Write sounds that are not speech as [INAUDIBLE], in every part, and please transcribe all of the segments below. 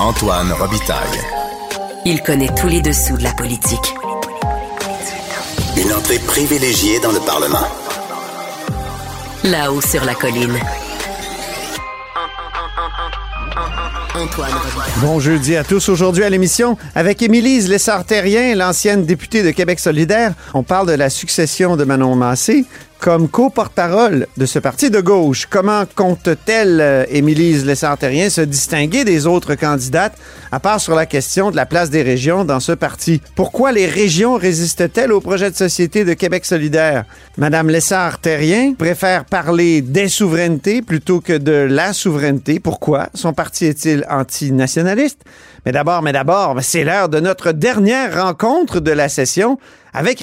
Antoine Robitaille. Il connaît tous les dessous de la politique. Une entrée privilégiée dans le Parlement. Là-haut sur la colline. Antoine Robitaille. Bon jeudi à tous. Aujourd'hui à l'émission, avec Émilise Lessard-Terrien, l'ancienne députée de Québec solidaire, on parle de la succession de Manon Massé. Comme co-porte-parole de ce parti de gauche, comment compte-t-elle, euh, Émilise Lessard-Terrien, se distinguer des autres candidates, à part sur la question de la place des régions dans ce parti? Pourquoi les régions résistent-elles au projet de société de Québec solidaire? Madame Lessard-Terrien préfère parler des souverainetés plutôt que de la souveraineté. Pourquoi? Son parti est-il antinationaliste? Mais d'abord, mais d'abord, c'est l'heure de notre dernière rencontre de la session avec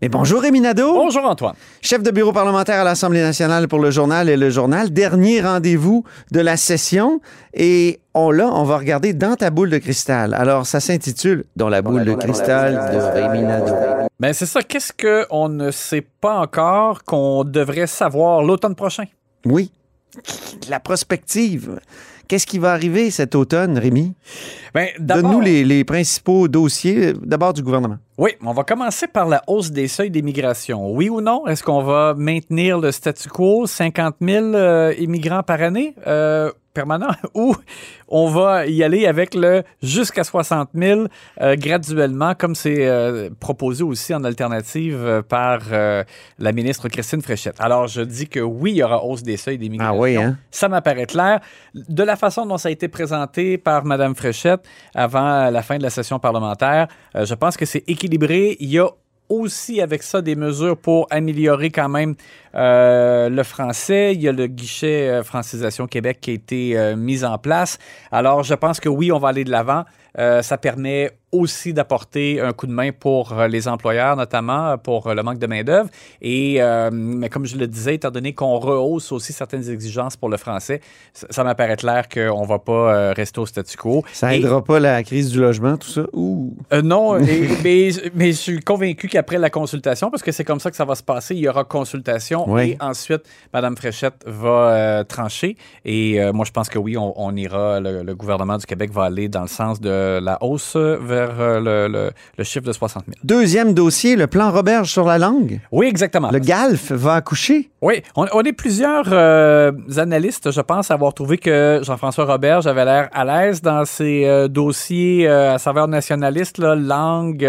Mais bonjour Rémi Nadeau. Bonjour, Antoine. Chef de bureau parlementaire à l'Assemblée nationale pour le journal et le journal. Dernier rendez-vous de la session. Et on, là, on va regarder dans ta boule de cristal. Alors, ça s'intitule Dans la boule de cristal de Rémi Nadeau. Ben, c'est ça. Qu'est-ce qu'on ne sait pas encore qu'on devrait savoir l'automne prochain? Oui. La prospective. Qu'est-ce qui va arriver cet automne, Rémi? Ben, Donne-nous les, les principaux dossiers, d'abord du gouvernement. Oui, on va commencer par la hausse des seuils d'immigration. Oui ou non? Est-ce qu'on va maintenir le statu quo, 50 000 euh, immigrants par année euh, permanent, [LAUGHS] ou on va y aller avec le jusqu'à 60 000 euh, graduellement, comme c'est proposé aussi en alternative par la ministre Christine Fréchette? Alors, je dis que oui, il y aura hausse des seuils d'immigration. Ah oui, hein? Ça m'apparaît clair. De la façon dont ça a été présenté par Mme Fréchette avant la fin de la session parlementaire, je pense que c'est équilibré. Il y a aussi avec ça des mesures pour améliorer quand même euh, le français. Il y a le guichet euh, Francisation Québec qui a été euh, mis en place. Alors, je pense que oui, on va aller de l'avant. Ça permet aussi d'apporter un coup de main pour euh, les employeurs, notamment euh, pour euh, le manque de main-d'œuvre. Et, euh, mais comme je le disais, étant donné qu'on rehausse aussi certaines exigences pour le français, ça, ça m'apparaît clair qu'on ne va pas euh, rester au statu quo. Ça Et- aidera pas la crise du logement, tout ça? Ouh! euh, non, [LAUGHS] et- mais, mais je suis convaincu qu'après la consultation, parce que c'est comme ça que ça va se passer, il y aura consultation Oui. et ensuite, Mme Fréchette va trancher. Et moi, je pense que oui, on, on ira, le, le gouvernement du Québec va aller dans le sens de la hausse vers euh, le, le- le chiffre de 60 000. Deuxième dossier, le plan Roberge sur la langue. Oui, exactement. Le GALF va accoucher. Oui, on, on est plusieurs euh, analystes, je pense, à avoir trouvé que Jean-François Robert avait l'air à l'aise dans ses euh, dossiers euh, à saveur nationaliste, là, langue,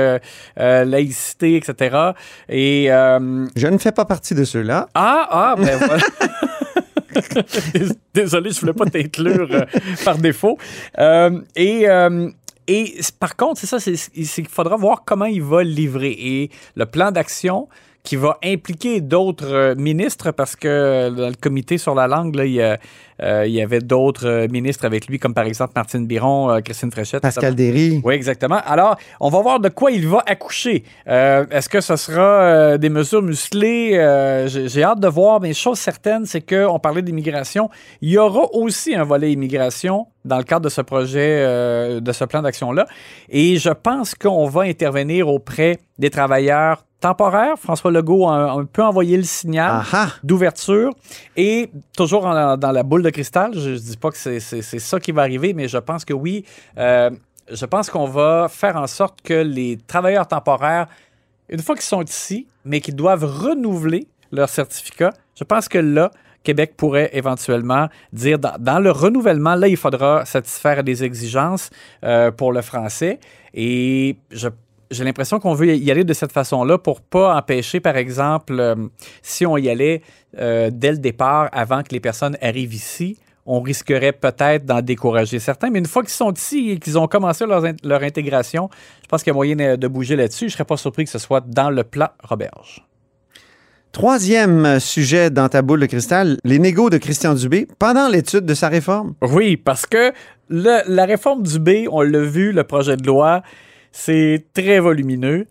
laïcité, etc. Et Je ne fais pas partie de ceux-là. ah, ah, ben voilà. [LAUGHS] Désolé, je voulais pas t'inclure euh, par défaut. Euh, et euh, et par contre, c'est ça, c'est faudra voir comment il va livrer. Et le plan d'action qui va impliquer d'autres euh, ministres, parce que euh, dans le comité sur la langue, là, il, y a, euh, il y avait d'autres ministres avec lui, comme par exemple Martine Biron, Christine Fréchette. Pascal. Derry. Oui, exactement. Alors, on va voir de quoi il va accoucher. Euh, Est-ce que ce sera des mesures musclées? Euh, J'ai j'ai hâte de voir, mais chose certaine, c'est qu'on parlait d'immigration. Il y aura aussi un volet immigration dans le cadre de ce projet, euh, de ce plan d'action-là. Et je pense qu'on va intervenir auprès des travailleurs temporaires. François Legault a un, un peu envoyé le signal Ah ah! d'ouverture et toujours en- dans la boule de cristal. Je ne dis pas que c'est ça qui va arriver, mais je pense que oui. euh, je pense qu'on va faire en sorte que les travailleurs temporaires, une fois qu'ils sont ici, mais qu'ils doivent renouveler leur certificat, je pense que là, Québec pourrait éventuellement dire dans, dans le renouvellement, là, il faudra satisfaire des exigences euh, pour le français. Et je j'ai l'impression qu'on veut y aller de cette façon-là pour pas empêcher, par exemple, euh, si on y allait euh, dès le départ, avant que les personnes arrivent ici, on risquerait peut-être d'en décourager certains. Mais une fois qu'ils sont ici et qu'ils ont commencé leur, in- leur intégration, je pense qu'il y a moyen de bouger là-dessus. Je ne serais pas surpris que ce soit dans le plan Roberge. Troisième sujet dans ta boule de cristal, les négos de Christian Dubé pendant l'étude de sa réforme. Oui, parce que le- la réforme du B, on l'a vu, le projet de loi, c'est très volumineux.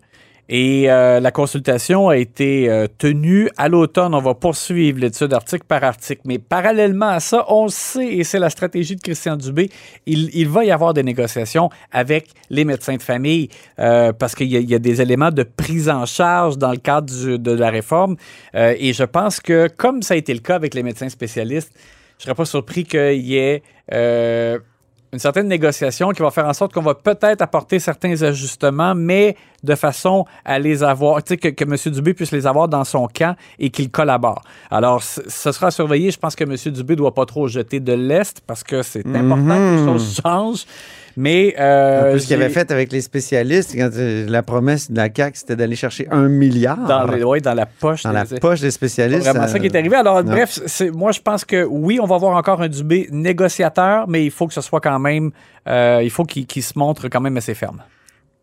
Et euh, la consultation a été euh, tenue à l'automne. On va poursuivre l'étude article par article. Mais parallèlement à ça, on sait, et c'est la stratégie de Christian Dubé, il, va y avoir des négociations avec les médecins de famille euh, parce qu'il y, a- des éléments de prise en charge dans le cadre de la réforme. Et je pense que, comme ça a été le cas avec les médecins spécialistes, je serais pas surpris qu'il y ait une certaine négociation qui va faire en sorte qu'on va peut-être apporter certains ajustements, mais de façon à les avoir, tu sais, que, que M. Dubé puisse les avoir dans son camp et qu'il collabore. Alors, ce sera surveillé. Je pense que M. Dubé doit pas trop jeter de l'Est parce que c'est important que les choses changent. Mais. Euh, Un peu ce qu'il avait fait avec les spécialistes, quand euh, la promesse de la CAQ, c'était d'aller chercher un milliard Dans, les- ouais, dans la poche. dans la des- poche des C'est spécialistes. vraiment ça qui est arrivé. Alors, non. bref, c'est, moi, je pense que oui, on va avoir encore un Dubé négociateur, mais il faut que ce soit quand même. euh, il faut qu'il, se montre quand même assez ferme.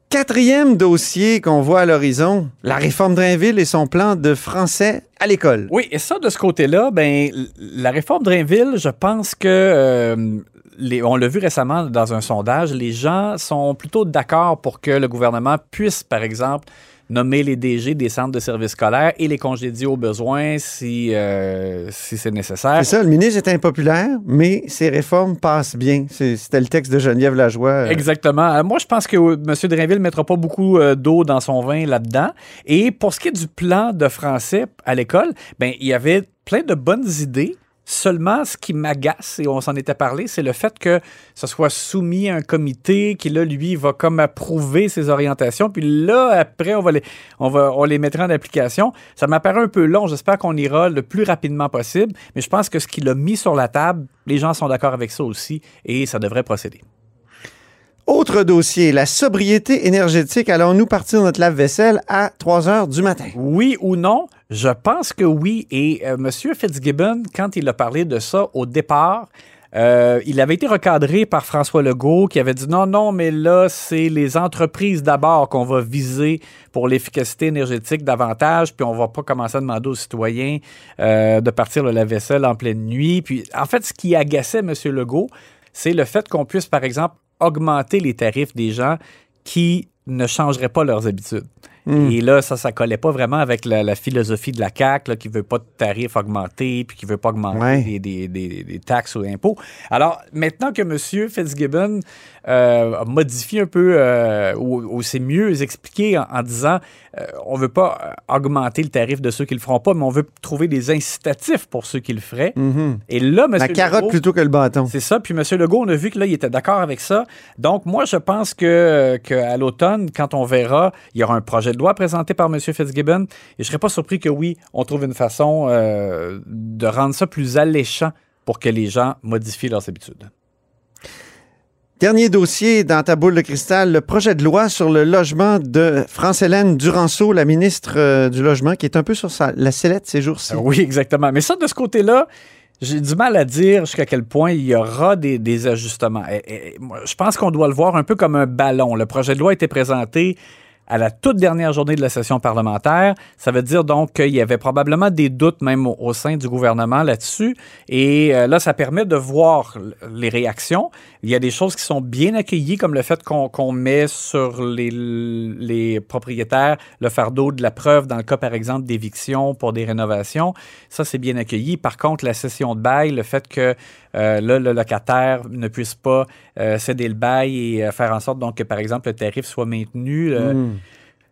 Quatrième dossier qu'on voit à l'horizon, la réforme Drainville et son plan de français à l'école. Oui, et ça, de ce côté-là, ben, la réforme Drainville, je pense que, euh, les, on l'a vu récemment dans un sondage, les gens sont plutôt d'accord pour que le gouvernement puisse, par exemple, nommer les DG des centres de services scolaires et les congédier au besoin si, euh, si c'est nécessaire. C'est ça, le ministre est impopulaire, mais ses réformes passent bien. C'était le texte de Geneviève Lajoie. euh, Exactement. Euh, Moi, je pense que M. Drainville ne mettra pas beaucoup euh, d'eau dans son vin là-dedans. Et pour ce qui est du plan de français à l'école, ben, il y avait plein de bonnes idées. Seulement, ce qui m'agace, et on s'en était parlé, c'est le fait que ce soit soumis à un comité qui, là, lui, va comme approuver ses orientations. Puis là, après, on va les, on va, on les mettra en application. Ça m'apparaît un peu long. J'espère qu'on ira le plus rapidement possible. Mais je pense que ce qu'il a mis sur la table, les gens sont d'accord avec ça aussi et ça devrait procéder. Autre dossier, la sobriété énergétique. Allons-nous partir notre lave-vaisselle à 3 heures du matin? Oui ou non? Je pense que oui. Et euh, M. Fitzgibbon, quand il a parlé de ça au départ, euh, il avait été recadré par François Legault qui avait dit non, non, mais là, c'est les entreprises d'abord qu'on va viser pour l'efficacité énergétique davantage, puis on va pas commencer à demander aux citoyens euh, de partir le lave-vaisselle en pleine nuit. Puis, en fait, ce qui agaçait M. Legault, c'est le fait qu'on puisse, par exemple, augmenter les tarifs des gens qui ne changeraient pas leurs habitudes. Et là, ça, ça collait pas vraiment avec la, la philosophie de la CAQ, là, qui veut pas de tarifs augmentés, puis qui veut pas augmenter Ouais. des, des- des- des taxes ou impôts. Alors, maintenant que M. Fitzgibbon euh, un peu, euh, ou, ou c'est mieux expliqué en, en disant, euh, on veut pas euh, augmenter le tarif de ceux qui le feront pas, mais on veut trouver des incitatifs pour ceux qui le feraient. Et là, M. La carotte plutôt que le bâton. C'est ça. Puis M. Legault, on a vu que là, il était d'accord avec ça. Donc, moi, je pense que qu'à l'automne, quand on verra, il y aura un projet de loi présenté par M. Fitzgibbon. Et je ne serais pas surpris que oui, on trouve une façon de rendre ça plus alléchant pour que les gens modifient leurs habitudes. Dernier dossier dans ta boule de cristal, le projet de loi sur le logement de France-Hélène Duranceau, la ministre euh, du Logement, qui est un peu sur sa- la sellette ces jours-ci. Euh, Oui, exactement. Mais ça, de ce côté-là, j'ai du mal à dire jusqu'à quel point il y aura des, des ajustements. Je pense qu'on doit le voir un peu comme un ballon. Le projet de loi a été présenté à la toute dernière journée de la session parlementaire. Ça veut dire donc qu'il y avait probablement des doutes même au, sein du gouvernement là-dessus. Et euh, là, ça permet de voir les réactions. Il y a des choses qui sont bien accueillies, comme le fait qu'on met sur les, les propriétaires le fardeau de la preuve dans le cas, par exemple, d'éviction pour des rénovations. Ça, c'est bien accueilli. Par contre, la cession de bail, le fait que euh, là, le locataire ne puisse pas euh, céder le bail et euh, faire en sorte donc que, par exemple, le tarif soit maintenu. Hmm.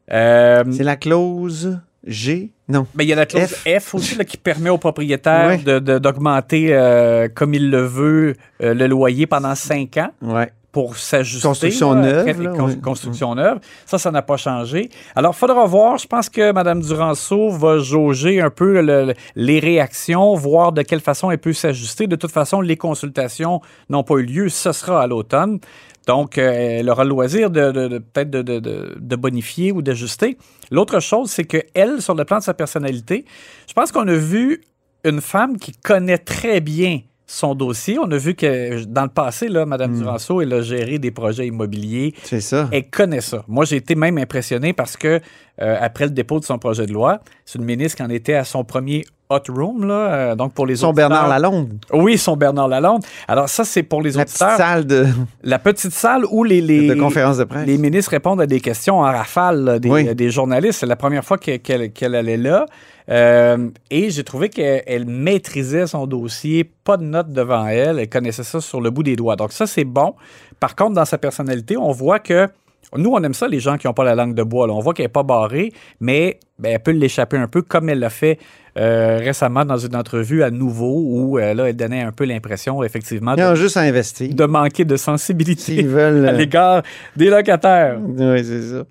C'est la clause G? Non. mais il y a la clause F. F, aussi là, qui permet au propriétaire Ouais. de- de- d'augmenter, euh, comme il le veut, euh, le loyer pendant cinq ans Ouais. pour s'ajuster. Construction là, neuve, là, con-. Construction neuve. Ça, ça n'a pas changé. Alors, il faudra voir. Je pense que Mme Duranceau va jauger un peu le- le- les réactions, voir de quelle façon elle peut s'ajuster. De toute façon, les consultations n'ont pas eu lieu. Ce sera à l'automne. Donc, euh, elle aura le loisir de, de- de- peut-être de, bonifier ou d'ajuster. L'autre chose, c'est qu'elle, sur le plan de sa personnalité, je pense qu'on a vu une femme qui connaît très bien son dossier. On a vu que dans le passé, là, Mme Duranceau, elle a géré des projets immobiliers. C'est ça. Elle connaît ça. Moi, j'ai été même impressionné parce que, euh, après le dépôt de son projet de loi, c'est une ministre qui en était à son premier hot room, là, euh, donc pour les Son auditeurs. Bernard Lalonde. Oui, son Bernard Lalonde. Alors ça, c'est pour les La petite auditeurs. salle de, La petite salle où les, les, de conférence de presse. les ministres répondent à des questions en rafale là, des, Oui. des journalistes. C'est la première fois que- qu'elle allait là. Euh, et j'ai trouvé qu'elle elle maîtrisait son dossier, pas de notes devant elle, elle connaissait ça sur le bout des doigts. Donc ça, c'est bon. Par contre, dans sa personnalité, on voit que nous, on aime ça, les gens qui n'ont pas la langue de bois. là. On voit qu'elle n'est pas barrée, mais ben, elle peut l'échapper un peu, comme elle l'a fait euh, récemment dans une entrevue à nouveau, où euh, là, elle donnait un peu l'impression, effectivement, Ils ont de, juste à investir. de manquer de sensibilité veulent. [LAUGHS] à euh, l'égard des locataires. Oui, c'est ça.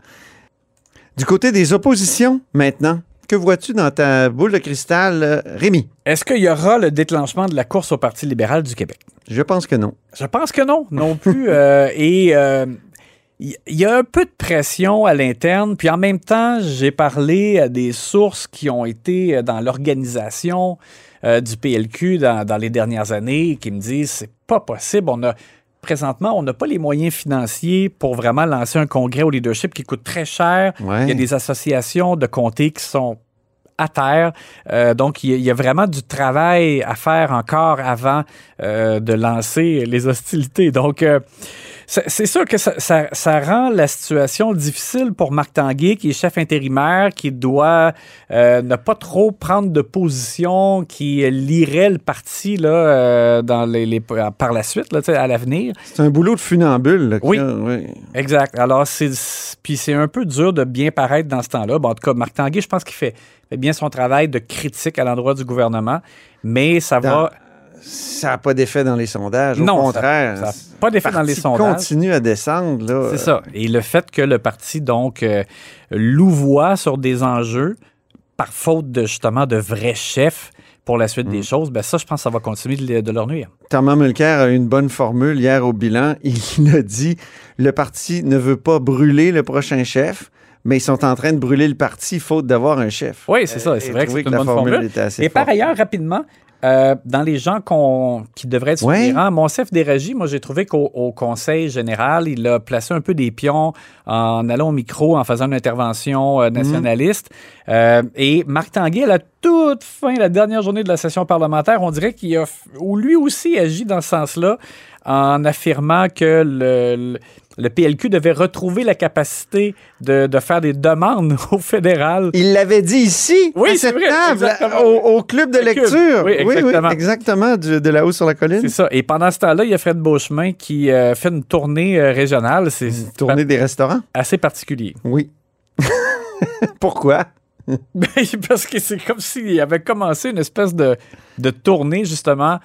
Du côté des oppositions, maintenant, que vois-tu dans ta boule de cristal, Rémi? Est-ce qu'il y aura le déclenchement de la course au Parti libéral du Québec? Je pense que non. Je pense que non, non plus. [LAUGHS] Euh, et euh, il y a un peu de pression à l'interne, puis en même temps, j'ai parlé à des sources qui ont été dans l'organisation euh, du PLQ dans, dans les dernières années qui me disent c'est pas possible. On a présentement, on n'a pas les moyens financiers pour vraiment lancer un congrès au leadership qui coûte très cher. Ouais. Il y a des associations de comtés qui sont à terre. Euh, donc, il y, a, il y a vraiment du travail à faire encore avant euh, de lancer les hostilités. Donc, euh, c'est sûr que ça, ça- ça rend la situation difficile pour Marc Tanguay, qui est chef intérimaire, qui doit euh, ne pas trop prendre de position, qui lirait le parti là, euh, dans les, les- par la suite, là, à l'avenir. C'est un boulot de funambule. là, Oui. a, oui. Exact. Alors, c'est puis c'est un peu dur de bien paraître dans ce temps-là. Bon, en tout cas, Marc Tanguay, je pense qu'il fait, fait bien son travail de critique à l'endroit du gouvernement, mais ça Dans- va. Ça n'a pas d'effet dans les sondages. Au Non, ça- contraire. ça a pas d'effet dans les sondages. continue à descendre. là. C'est ça. Et le fait que le parti, donc, euh, louvoie sur des enjeux par faute de, justement, de vrais chefs pour la suite Mm. des choses, ben ça, je pense que ça va continuer de, de leur nuire. Thomas Mulcair a eu une bonne formule hier au bilan. [LAUGHS] Il a dit le parti ne veut pas brûler le prochain chef, mais ils sont en train de brûler le parti faute d'avoir un chef. Oui, c'est ça. C'est vrai que c'est une la bonne formule formule. était assez Et par ailleurs, rapidement, euh, dans les gens qui devraient être sur Ouais. rangs, Monsef Déragi, moi, j'ai trouvé qu'au au Conseil général, il a placé un peu des pions en allant au micro, en faisant une intervention euh, nationaliste. Euh, et Marc Tanguay, à la toute fin, la dernière journée de la session parlementaire, on dirait qu'il a, ou lui aussi agit dans ce sens-là, en affirmant que le, le- le PLQ devait retrouver la capacité de, de faire des demandes [LAUGHS] au fédéral. Il l'avait dit ici, Oui, à cette vrai, table, exactement. au, au club de Le lecture. Oui, exactement. exactement, du- de là-haut sur la colline. C'est ça. Et pendant ce temps-là, il y a Fred Beauchemin qui euh, fait une tournée euh, régionale. C'est c'est Tourner des restaurants? assez particulier. Oui. [LAUGHS] Pourquoi? Ben, Parce que c'est comme s'il avait commencé une espèce de, de tournée, justement,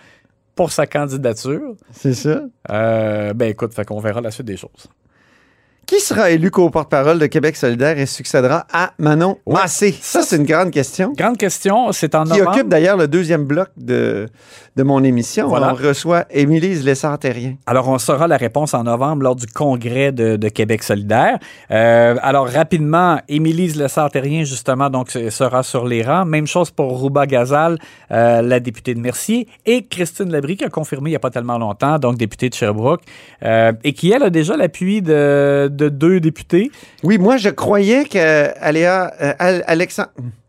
pour sa candidature. C'est ça. Euh, ben écoute, fait qu'on verra la suite des choses. Qui sera élu co-porte-parole de Québec solidaire et succédera à Manon Massé? Ça, c'est une grande question. Grande question, c'est en Qui novembre. occupe d'ailleurs le deuxième bloc de, de mon émission. Voilà. On reçoit Émilie Lessard-Terrien. Alors, on saura la réponse en novembre lors du congrès de, de Québec solidaire. Euh, alors, rapidement, Émilie Lessard-Terrien, justement, donc, sera sur les rangs. Même chose pour Rouba Gazal, euh, la députée de Mercier, et Christine Labrie, qui a confirmé il n'y a pas tellement longtemps, donc députée de Sherbrooke, euh, et qui, elle, a déjà l'appui de, de deux députés. Oui, moi, je croyais qu'Aléa euh, Al- Alexan-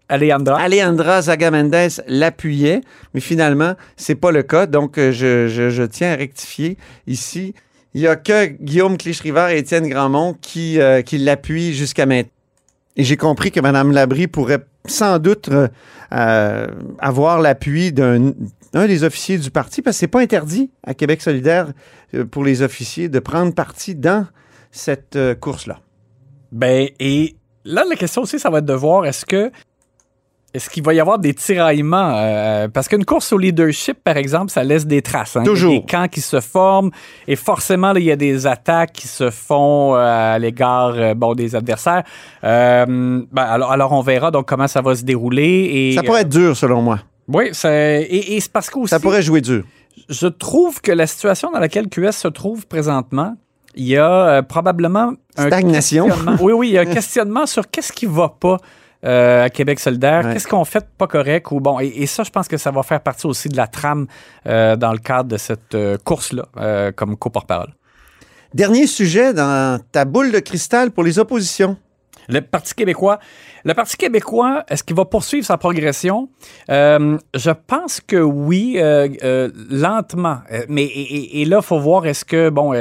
Alejandra. Alejandra Zaga-Mendez l'appuyait, mais finalement, c'est pas le cas. Donc, euh, je, je- je tiens à rectifier ici. Il n'y a que Guillaume Clich-Rivard et Étienne Grandmont qui, euh, qui l'appuient jusqu'à maintenant. Et j'ai compris que Mme Labrie pourrait sans doute euh, euh, avoir l'appui d'un un des officiers du parti, parce que c'est pas interdit à Québec solidaire euh, pour les officiers de prendre parti dans cette euh, course-là. Ben, et là, la question aussi, ça va être de voir est-ce que. Est-ce qu'il va y avoir des tiraillements? euh, parce qu'une course au leadership, par exemple, ça laisse des traces. hein. Toujours. Il y a des camps qui se forment et forcément, là, il y a des attaques qui se font euh, à l'égard euh, bon, des adversaires. Euh, ben, alors, alors, on verra donc comment ça va se dérouler. Et, Ça pourrait être dur, selon moi. Oui, et, et c'est parce qu'aussi, Ça pourrait jouer dur. je trouve que la situation dans laquelle QS se trouve présentement, il y a euh, probablement Stagnation. Oui, oui, il y a un [LAUGHS] questionnement sur qu'est-ce qui va pas euh, à Québec solidaire, Ouais. qu'est-ce qu'on fait de pas correct ou bon. Et, et ça, je pense que ça va faire partie aussi de la trame euh, dans le cadre de cette euh, course-là, comme co-porte-parole. Dernier sujet dans ta boule de cristal pour les oppositions. Le Parti québécois, le Parti québécois, est-ce qu'il va poursuivre sa progression? Euh, je pense que oui, euh, euh, lentement. Mais et, et là, faut voir est-ce que bon,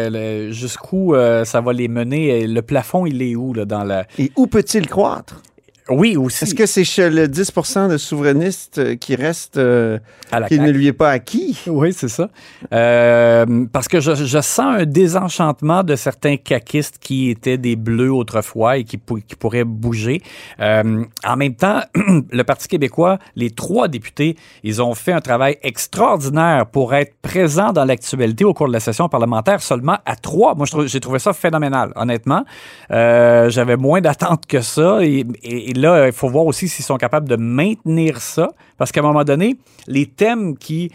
jusqu'où ça va les mener? Le plafond, il est où là dans la Et où peut-il croître? Oui aussi. Est-ce que c'est chez le 10% de souverainistes euh, qui reste, euh, à la qui ne lui est pas acquis? Oui, c'est ça. Euh, parce que je, je sens un désenchantement de certains caquistes qui étaient des bleus autrefois et qui, pou- qui pourraient bouger. Euh, en même temps, [CLEARS THROAT] le Parti québécois, les trois députés, ils ont fait un travail extraordinaire pour être présents dans l'actualité au cours de la session parlementaire seulement à trois. Moi, je trouve- j'ai trouvé ça phénoménal, honnêtement. Euh, J'avais moins d'attentes que ça. Et, et- et là, il faut voir aussi s'ils sont capables de maintenir ça. Parce qu'à un moment donné, les thèmes qui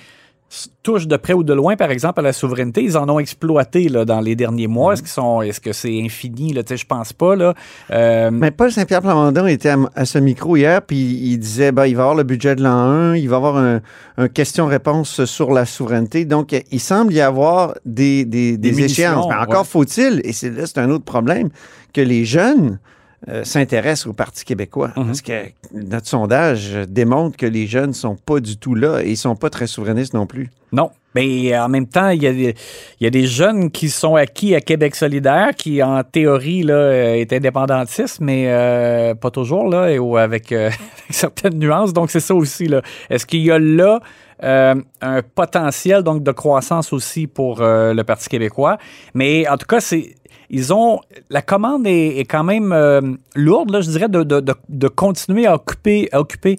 touchent de près ou de loin, par exemple, à la souveraineté, ils en ont exploité là, dans les derniers mois. Est-ce qu'ils sont, est-ce que c'est infini? Là? Je pense pas. Là. Euh, Mais Paul Saint-Pierre Plamondon était à, à ce micro hier, puis il disait ben, il va y avoir le budget de l'an 1, il va y avoir un, un question-réponse sur la souveraineté. Donc, il semble y avoir des, des, des Des échéances. Mais encore ouais. faut-il, et c'est là, c'est un autre problème, que les jeunes euh, s'intéressent au Parti québécois. Mhm. Parce que notre sondage démontre que les jeunes sont pas du tout là et ils sont pas très souverainistes non plus. Non. Mais en même temps, il y, a des, il y a des jeunes qui sont acquis à Québec solidaire, qui en théorie là, euh, est indépendantiste, mais euh, pas toujours, là, et, ou avec, euh, [LAUGHS] avec certaines nuances. Donc, c'est ça aussi. Est-ce qu'il y a là euh, un potentiel donc de croissance aussi pour euh, le Parti québécois? Mais en tout cas, c'est. Ils ont la commande est, est quand même euh, lourde, là, je dirais, de, de, de, de continuer à occuper, à occuper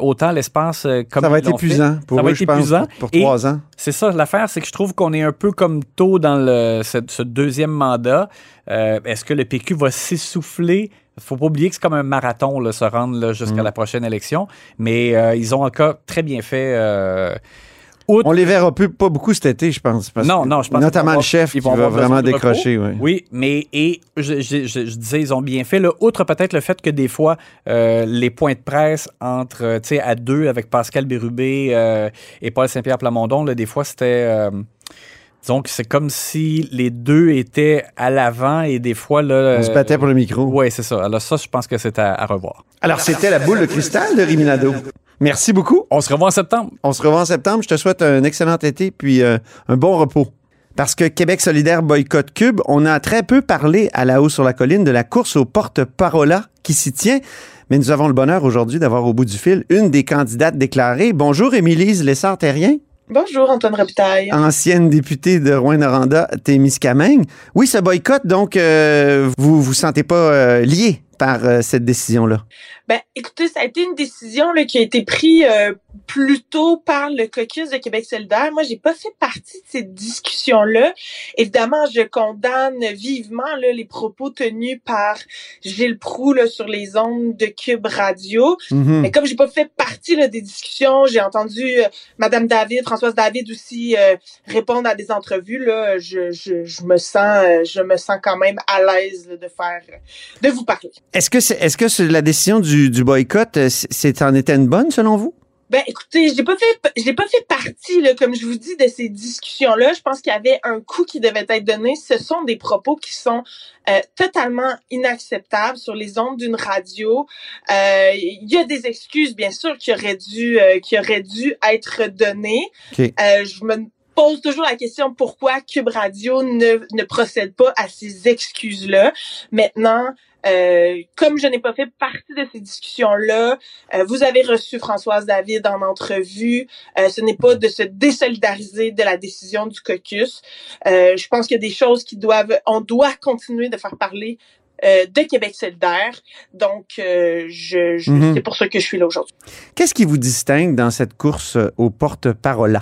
autant l'espace comme ça va être l'ont fait. épuisant pour Ça eux, va être je pense, épuisant. pour, pour trois ans. c'est ça, l'affaire, c'est que je trouve qu'on est un peu comme tôt dans le, ce, ce deuxième mandat. Est-ce que le PQ va s'essouffler? Faut pas oublier que c'est comme un marathon, là, se rendre là, Mm. jusqu'à la prochaine élection. Mais euh, ils ont encore très bien fait. euh, outre- On les verra plus, pas beaucoup cet été, je pense. parce Non, non, je pense Notamment le chef qui va vraiment décrocher. oui. Oui, mais et je, je- je- je disais, ils ont bien fait. Là, outre peut-être le fait que des fois, euh, les points de presse entre, euh, tu sais, à deux avec Pascal Bérubé euh, et Paul Saint-Pierre Plamondon, là, des fois, c'était... euh, que c'est comme si les deux étaient à l'avant et des fois, là... On se battait pour le micro. Oui, c'est ça. Alors ça, je pense que c'est à, à revoir. Alors, c'était la boule de cristal de Riminado. Merci beaucoup. On se revoit en septembre. On se revoit en septembre. Je te souhaite un excellent été puis euh, un bon repos. Parce que Québec solidaire boycott Cube, on a très peu parlé à la haut sur la colline de la course au porte-parola qui s'y tient. Mais nous avons le bonheur aujourd'hui d'avoir au bout du fil une des candidates déclarées. Bonjour, Émilise Lessard-Terrien, Bonjour, Antoine Robitaille. ancienne députée de Rouen-Noranda, Témiscamingue. Oui, ce boycott, donc, euh, vous vous sentez pas euh, lié par euh, cette décision-là? Ben, écoutez, ça a été une décision là, qui a été prise euh, plus tôt par le caucus de Québec solidaire. Moi, j'ai pas fait partie de cette discussion-là. Évidemment, je condamne vivement là, les propos tenus par Gilles Proux là, sur les ondes de Cube Radio. Mhm. Mais comme j'ai pas fait partie là, des discussions, j'ai entendu euh, Madame David, Françoise David aussi euh, répondre à des entrevues. Là, je, je, je me sens, euh, je me sens quand même à l'aise de faire, de vous parler. Est-ce que, c'est, est-ce que c'est la décision du, du boycott, euh, c'est, en était une bonne selon vous? Ben, écoutez, j'ai pas fait, j'ai pas fait partie, là, comme je vous dis, de ces discussions-là. Je pense qu'il y avait un coup qui devait être donné. Ce sont des propos qui sont euh, totalement inacceptables sur les ondes d'une radio. Euh, Il y a des excuses, bien sûr, qui auraient dû, euh, qui auraient dû être données. Je me pose toujours la question pourquoi Cube Radio ne, ne procède pas à ces excuses-là? Maintenant, euh, comme je n'ai pas fait partie de ces discussions-là, euh, vous avez reçu Françoise David en entrevue. Euh, ce n'est pas de se désolidariser de la décision du caucus. Je pense qu'il y a des choses qui doivent, on doit continuer de faire parler euh, de Québec solidaire. Donc, euh, je, je- Mhm. c'est pour ça que je suis là aujourd'hui. Qu'est-ce qui vous distingue dans cette course au porte-parola?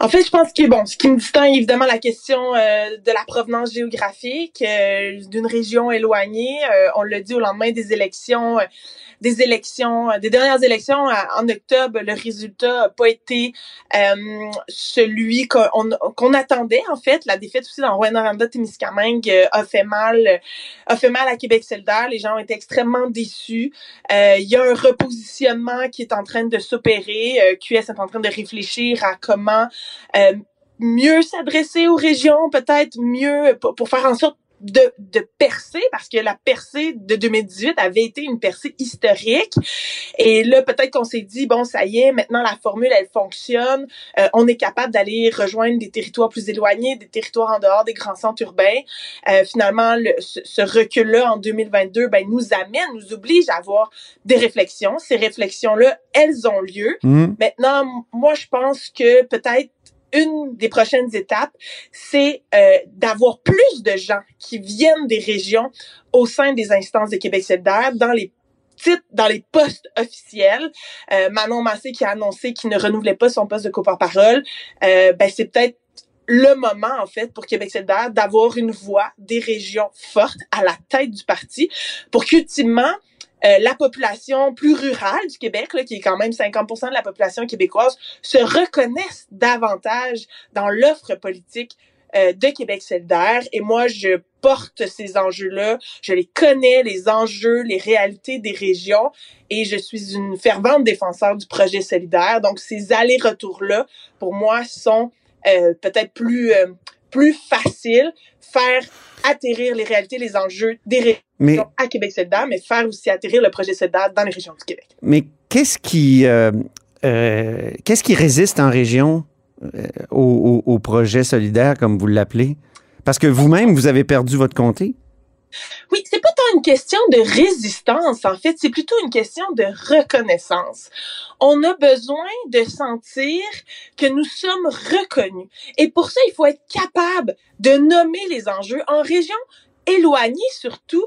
En fait, je pense que bon, ce qui me distingue évidemment la question euh, de la provenance géographique euh, d'une région éloignée. Euh, on l'a dit au lendemain des élections, euh, des élections, euh, des dernières élections euh, en octobre, le résultat n'a pas été celui qu'on qu'on attendait. En fait, la défaite aussi dans Rwanda Témiscamingue a fait mal, a fait mal à Québec solidaire. Les gens ont été extrêmement déçus. Il y a un repositionnement qui est en train de s'opérer. QS est en train de réfléchir à comment euh, mieux s'adresser aux régions, peut-être mieux pour, pour faire en sorte de, de percer parce que la percée de 2018 avait été une percée historique. Et là, peut-être qu'on s'est dit, bon, ça y est, maintenant la formule, elle fonctionne. Euh, on est capable d'aller rejoindre des territoires plus éloignés, des territoires en dehors des grands centres urbains. Euh, finalement, le, ce, ce recul-là en 2022, ben, nous amène, nous oblige à avoir des réflexions. Ces réflexions-là, elles ont lieu. Mmh. Maintenant, moi, je pense que peut-être une des prochaines étapes, c'est euh, d'avoir plus de gens qui viennent des régions au sein des instances de Québec solidaire dans les titres, dans les postes officiels. Euh, Manon Massé qui a annoncé qu'il ne renouvelait pas son poste de coporte-parole, euh, ben c'est peut-être le moment, en fait, pour Québec solidaire d'avoir une voix des régions fortes à la tête du parti pour qu'ultimement, euh, la population plus rurale du Québec, là, qui est quand même 50% de la population québécoise, se reconnaisse davantage dans l'offre politique euh, de Québec solidaire. Et moi, je porte ces enjeux-là. Je les connais, les enjeux, les réalités des régions. Et je suis une fervente défenseur du projet solidaire. Donc, ces allers-retours-là, pour moi, sont euh, peut-être plus, euh, plus faciles. Faire atterrir les réalités, les enjeux des régions Mais, à Québec solidaire, mais faire aussi atterrir le projet solidaire dans les régions du Québec. mais qu'est-ce qui, euh, euh, qu'est-ce qui résiste en région euh, au, au- au projet solidaire, comme vous l'appelez? Parce que vous-même, vous avez perdu votre comté. Oui, c'est pas tant une question de résistance, en fait, c'est plutôt une question de reconnaissance. On a besoin de sentir que nous sommes reconnus. Et pour ça, il faut être capable de nommer les enjeux en région éloignée surtout.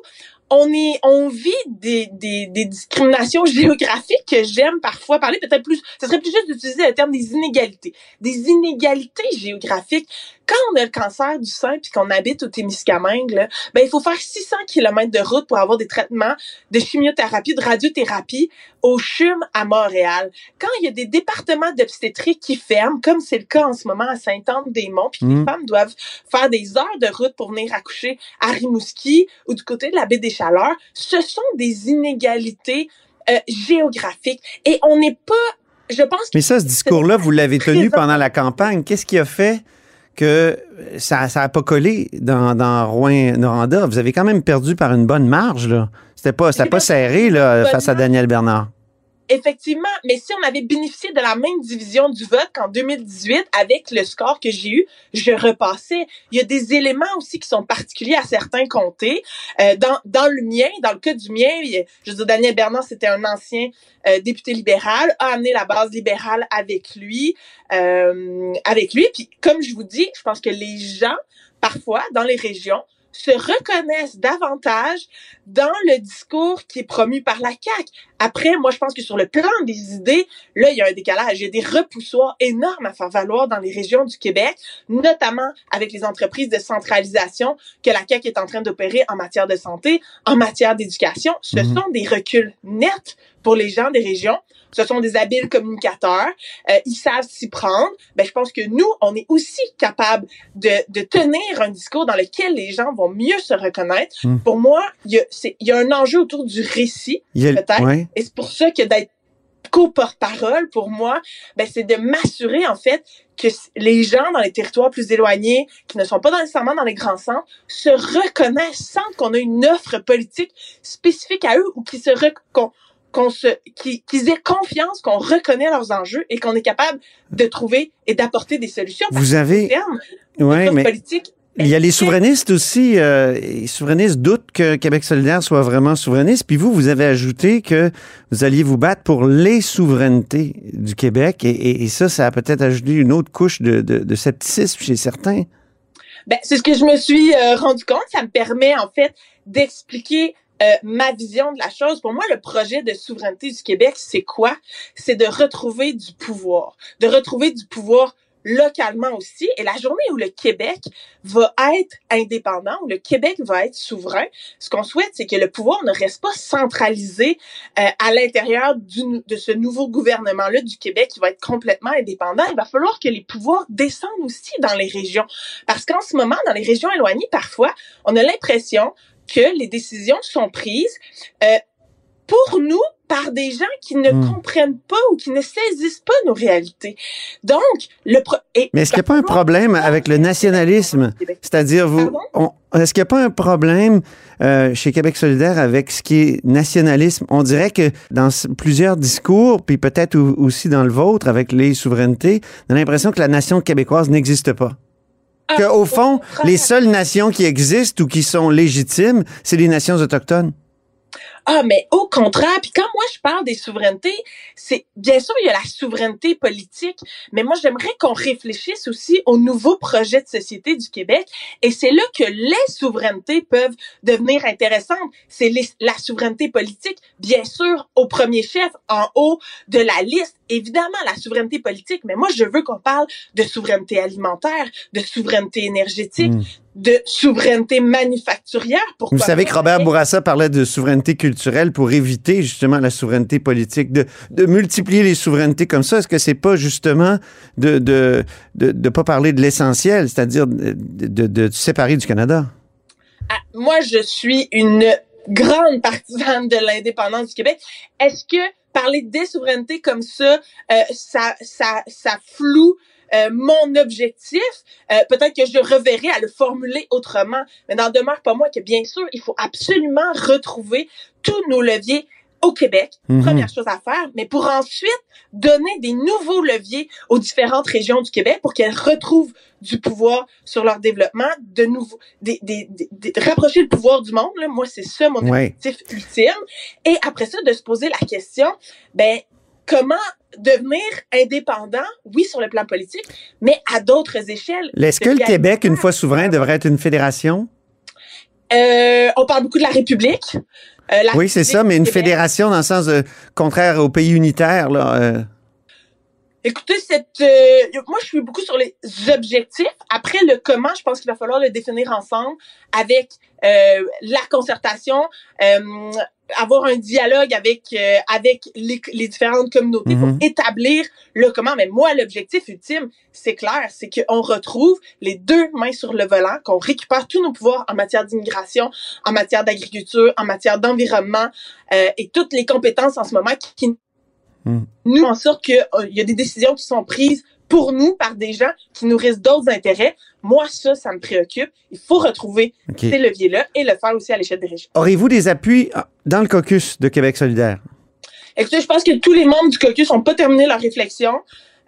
On est, on vit des, des, des discriminations [LAUGHS] géographiques que j'aime parfois parler, peut-être plus, ce serait plus juste d'utiliser le terme des inégalités. Des inégalités géographiques. Quand on a le cancer du sein puis qu'on habite au Témiscamingue, là, ben, il faut faire 600 km de route pour avoir des traitements de chimiothérapie, de radiothérapie au CHUM à Montréal. Quand il y a des départements d'obstétrique qui ferment, comme c'est le cas en ce moment à Sainte-Anne-des-Monts, puis que Mm. les femmes doivent faire des heures de route pour venir accoucher à Rimouski ou du côté de la baie des Chaleurs, ce sont des inégalités euh, géographiques. Et on n'est pas, je pense Mais ça, ce discours-là, vous l'avez tenu pendant la campagne. Qu'est-ce qui a fait que ça n'a pas collé dans, dans Rouen-Noranda? Vous avez quand même perdu par une bonne marge, là. C'était pas, c'était pas serré, là, face à. Daniel Bernard. Effectivement, mais si on avait bénéficié de la même division du vote qu'en 2018 avec le score que j'ai eu, je repassais. Il y a des éléments aussi qui sont particuliers à certains comtés. Euh, dans, dans le mien, dans le cas du mien, je veux dire, Daniel Bernard, c'était un ancien euh, député libéral, a amené la base libérale avec lui, euh, avec lui. Puis comme je vous dis, je pense que les gens, parfois, dans les régions, se reconnaissent davantage dans le discours qui est promu par la CAQ. Après, moi, je pense que sur le plan des idées, là, il y a un décalage. Il y a des repoussoirs énormes à faire valoir dans les régions du Québec, notamment avec les entreprises de centralisation que la CAQ est en train d'opérer en matière de santé, en matière d'éducation. Ce Mhm. sont des reculs nets pour les gens des régions. Ce sont des habiles communicateurs. Euh, ils savent s'y prendre. Ben, je pense que nous, on est aussi capable de, de tenir un discours dans lequel les gens vont mieux se reconnaître. Mhm. Pour moi, il y, a, c'est- il y a un enjeu autour du récit. Peut-être. ouais. Et c'est pour ça que d'être co-porte-parole, pour moi, ben, c'est de m'assurer, en fait, que les gens dans les territoires plus éloignés, qui ne sont pas nécessairement dans les grands centres, se reconnaissent, sentent qu'on a une offre politique spécifique à eux ou qui se qu'on qu'on se qui- qu'ils aient confiance qu'on reconnaît leurs enjeux et qu'on est capable de trouver et d'apporter des solutions. Vous avez. terme, Ouais, mais politique il y a les souverainistes aussi. euh, les souverainistes doutent que Québec solidaire soit vraiment souverainiste. Puis vous, vous avez ajouté que vous alliez vous battre pour les souverainetés du Québec. Et, et- et ça, ça a peut-être ajouté une autre couche de, de- de scepticisme chez certains. Ben, c'est ce que je me suis euh, rendu compte. Ça me permet, en fait, d'expliquer euh, ma vision de la chose. Pour moi, le projet de souveraineté du Québec, c'est quoi? C'est de retrouver du pouvoir. De retrouver du pouvoir localement aussi. Et la journée où le Québec va être indépendant, où le Québec va être souverain, ce qu'on souhaite, c'est que le pouvoir ne reste pas centralisé euh, à l'intérieur de ce nouveau gouvernement-là du Québec qui va être complètement indépendant. Il va falloir que les pouvoirs descendent aussi dans les régions. Parce qu'en ce moment, dans les régions éloignées, parfois, on a l'impression que les décisions sont prises euh, pour nous par des gens qui ne Hmm. comprennent pas ou qui ne saisissent pas nos réalités. Donc, le pro- et- Mais est-ce qu'il n'y a pas un problème avec le nationalisme? C'est-à-dire, vous, est-ce qu'il n'y a pas un problème euh, chez Québec solidaire avec ce qui est nationalisme? On dirait que dans plusieurs discours, puis peut-être au- aussi dans le vôtre avec les souverainetés, on a l'impression que la nation québécoise n'existe pas. Que, Ah, au fond, les seules nations qui existent ou qui sont légitimes, c'est les nations autochtones. Ah, mais au contraire, puis quand moi je parle des souverainetés, c'est bien sûr il y a la souveraineté politique, mais moi j'aimerais qu'on réfléchisse aussi au nouveau projet de société du Québec, et c'est là que les souverainetés peuvent devenir intéressantes. C'est la souveraineté politique, bien sûr au premier chef, en haut de la liste, évidemment la souveraineté politique, mais moi je veux qu'on parle de souveraineté alimentaire, de souveraineté énergétique, Mm. de souveraineté manufacturière. Pourquoi Vous savez que? Robert Bourassa parlait de souveraineté culturelle pour éviter justement la souveraineté politique, de, multiplier les souverainetés comme ça. Est-ce que c'est pas justement de de, de, de pas parler de l'essentiel, c'est-à-dire de, de, séparer du Canada? Ah, moi, je suis une grande partisane de l'indépendance du Québec. Est-ce que parler des souverainetés comme ça, euh, ça, ça, ça floue euh, mon objectif? Euh, Peut-être que je reverrai à le formuler autrement, mais n'en demeure pas moins que bien sûr, il faut absolument retrouver tous nos leviers au Québec, Mhm. première chose à faire, mais pour ensuite donner des nouveaux leviers aux différentes régions du Québec pour qu'elles retrouvent du pouvoir sur leur développement, de nouveau, des, des, rapprocher le pouvoir du monde. Là, moi, c'est ça mon Ouais. objectif ultime. Et après ça, de se poser la question, ben comment devenir indépendant, oui, sur le plan politique, mais à d'autres échelles. Est-ce que le Québec, une fois souverain, devrait être une fédération? Euh, on parle beaucoup de la République. Euh, la Oui, c'est ça, mais une Québec. fédération dans le sens de, contraire au pays unitaire, là. euh, Écoutez, cette, euh, moi, je suis beaucoup sur les objectifs. Après, le comment, je pense qu'il va falloir le définir ensemble avec euh, la concertation, euh, avoir un dialogue avec euh, avec les, les différentes communautés Mhm. pour établir le comment. Mais moi, l'objectif ultime, c'est clair, c'est qu'on retrouve les deux mains sur le volant, qu'on récupère tous nos pouvoirs en matière d'immigration, en matière d'agriculture, en matière d'environnement euh, et toutes les compétences en ce moment qui, qui Mm. nous en sorte qu'il y a des décisions qui sont prises pour nous par des gens qui nourrissent d'autres intérêts. Moi, ça, ça me préoccupe. Il faut retrouver ces leviers-là et le faire aussi à l'échelle des régions. Aurez-vous des appuis ah, dans le caucus de Québec solidaire? Écoutez, je pense que tous les membres du caucus n'ont pas terminé leur réflexion.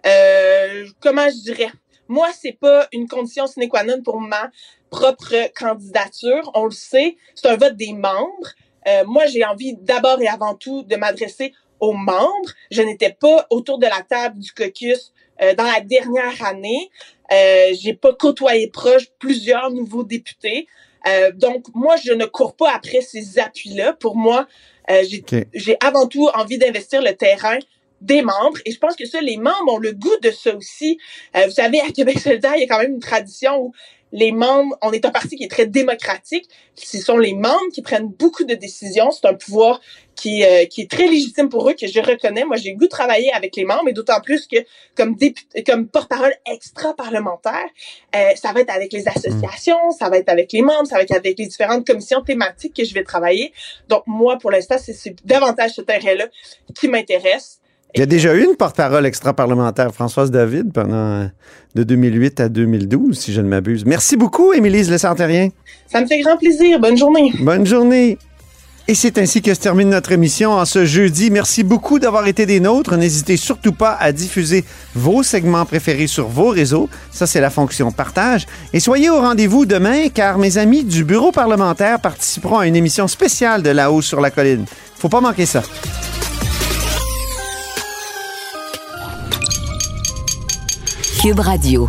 Euh, comment je dirais? Moi, c'est pas une condition sine qua non pour ma propre candidature. On le sait, c'est un vote des membres. Euh, moi, j'ai envie d'abord et avant tout de m'adresser aux membres. Je n'étais pas autour de la table du caucus euh, dans la dernière année. Euh, j'ai pas côtoyé proche plusieurs nouveaux députés. Euh, donc, moi, je ne cours pas après ces appuis-là. Pour moi, euh, j'ai OK. j'ai avant tout envie d'investir le terrain des membres et je pense que ça les membres ont le goût de ça aussi. Euh, vous savez à Québec solidaire, il y a quand même une tradition où les membres, on est un parti qui est très démocratique. Ce sont les membres qui prennent beaucoup de décisions. C'est un pouvoir qui, euh, qui est très légitime pour eux, que je reconnais. Moi, j'ai le goût de travailler avec les membres, et d'autant plus que comme député, comme porte-parole extra-parlementaire, euh, ça va être avec les associations, ça va être avec les membres, ça va être avec les différentes commissions thématiques que je vais travailler. Donc, moi, pour l'instant, c'est- davantage ce terrain-là qui m'intéresse. Il y a déjà eu une porte-parole extra-parlementaire, Françoise David, pendant euh, de 2008 à 2012, si je ne m'abuse. Merci beaucoup, Émilie Lessartérien. Ça me fait grand plaisir. Bonne journée. Bonne journée. Et c'est ainsi que se termine notre émission en ce jeudi. Merci beaucoup d'avoir été des nôtres. N'hésitez surtout pas à diffuser vos segments préférés sur vos réseaux. Ça, c'est la fonction partage. Et soyez au rendez-vous demain, car mes amis du bureau parlementaire participeront à une émission spéciale de La Haut sur la colline. Faut pas manquer ça. Cube Radio.